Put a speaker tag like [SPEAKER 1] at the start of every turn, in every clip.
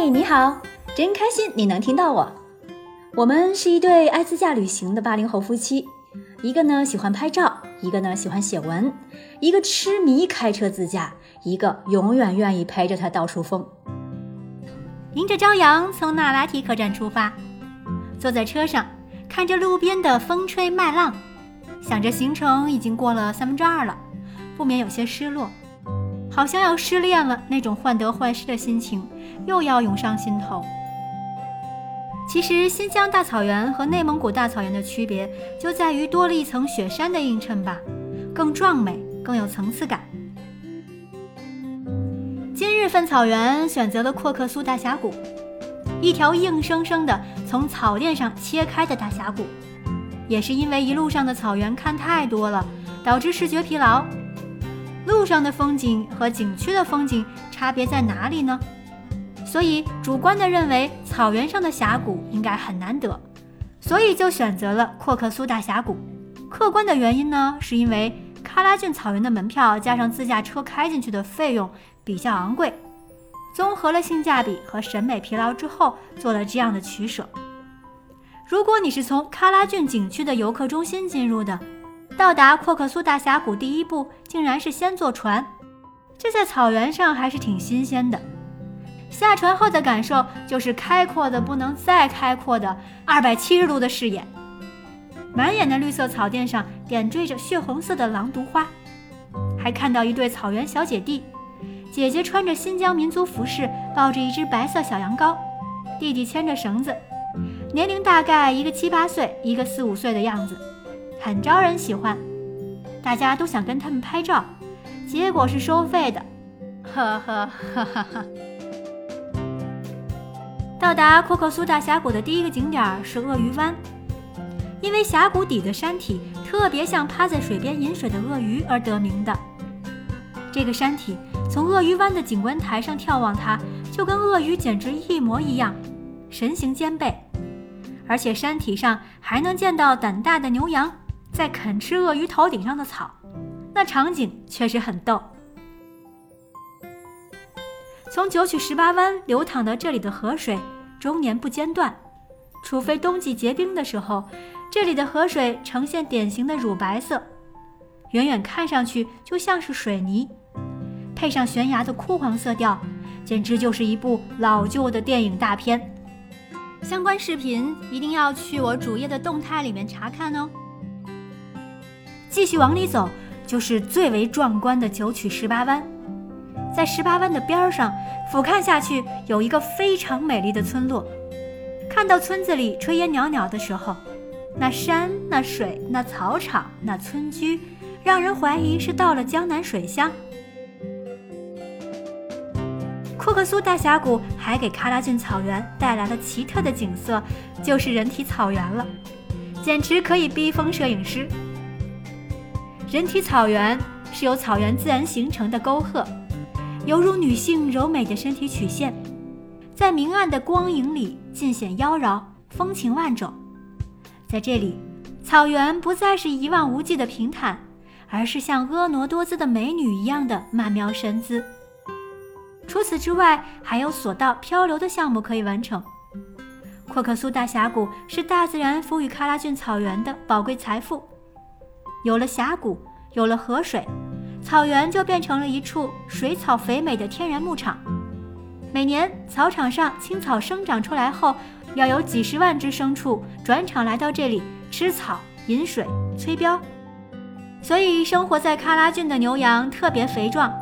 [SPEAKER 1] 嗨，你好，真开心你能听到我。我们是一对爱自驾旅行的八零后夫妻，一个呢喜欢拍照，一个呢喜欢写文，一个痴迷开车自驾，一个永远愿意陪着他到处疯。
[SPEAKER 2] 迎着朝阳从纳拉提客栈出发，坐在车上看着路边的风吹麦浪，想着行程已经过了三分之二了，不免有些失落。好像要失恋了，那种患得患失的心情又要涌上心头。其实，新疆大草原和内蒙古大草原的区别就在于多了一层雪山的映衬吧，更壮美，更有层次感。今日份草原选择了阔克苏大峡谷，一条硬生生的从草甸上切开的大峡谷，也是因为一路上的草原看太多了，导致视觉疲劳。路上的风景和景区的风景差别在哪里呢？所以主观的认为草原上的峡谷应该很难得，所以就选择了阔克苏大峡谷。客观的原因呢，是因为喀拉峻草原的门票加上自驾车开进去的费用比较昂贵，综合了性价比和审美疲劳之后做了这样的取舍。如果你是从喀拉峻景区的游客中心进入的。到达阔克苏大峡谷第一步，竟然是先坐船，这在草原上还是挺新鲜的。下船后的感受就是开阔的不能再开阔的二百七十度的视野，满眼的绿色草甸上点缀着血红色的狼毒花，还看到一对草原小姐弟，姐姐穿着新疆民族服饰，抱着一只白色小羊羔，弟弟牵着绳子，年龄大概一个七八岁，一个四五岁的样子。很招人喜欢，大家都想跟他们拍照，结果是收费的，呵呵呵呵呵。到达阔克苏大峡谷的第一个景点是鳄鱼湾，因为峡谷底的山体特别像趴在水边饮水的鳄鱼而得名的。这个山体从鳄鱼湾的景观台上眺望它，就跟鳄鱼简直一模一样，神形兼备，而且山体上还能见到胆大的牛羊。在啃吃鳄鱼头顶上的草，那场景确实很逗。从九曲十八弯流淌到这里的河水，终年不间断，除非冬季结冰的时候，这里的河水呈现典型的乳白色，远远看上去就像是水泥，配上悬崖的枯黄色调，简直就是一部老旧的电影大片。相关视频一定要去我主页的动态里面查看哦。继续往里走，就是最为壮观的九曲十八弯。在十八弯的边上，俯瞰下去，有一个非常美丽的村落。看到村子里炊烟袅袅的时候，那山、那水、那草场、那村居，让人怀疑是到了江南水乡。库克苏大峡谷还给喀拉峻草原带来了奇特的景色，就是人体草原了，简直可以逼疯摄影师。人体草原是由草原自然形成的沟壑，犹如女性柔美的身体曲线，在明暗的光影里尽显妖娆，风情万种。在这里，草原不再是一望无际的平坦，而是像婀娜多姿的美女一样的曼妙身姿。除此之外，还有索道、漂流的项目可以完成。阔克苏大峡谷是大自然赋予喀拉峻草原的宝贵财富。有了峡谷，有了河水，草原就变成了一处水草肥美的天然牧场。每年草场上青草生长出来后，要有几十万只牲畜转场来到这里吃草、饮水、催膘，所以生活在喀拉峻的牛羊特别肥壮。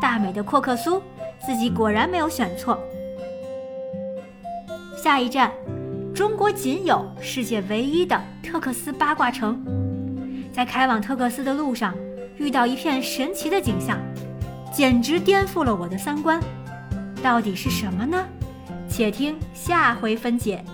[SPEAKER 2] 大美的阔克苏，自己果然没有选错。下一站。中国仅有、世界唯一的特克斯八卦城，在开往特克斯的路上，遇到一片神奇的景象，简直颠覆了我的三观。到底是什么呢？且听下回分解。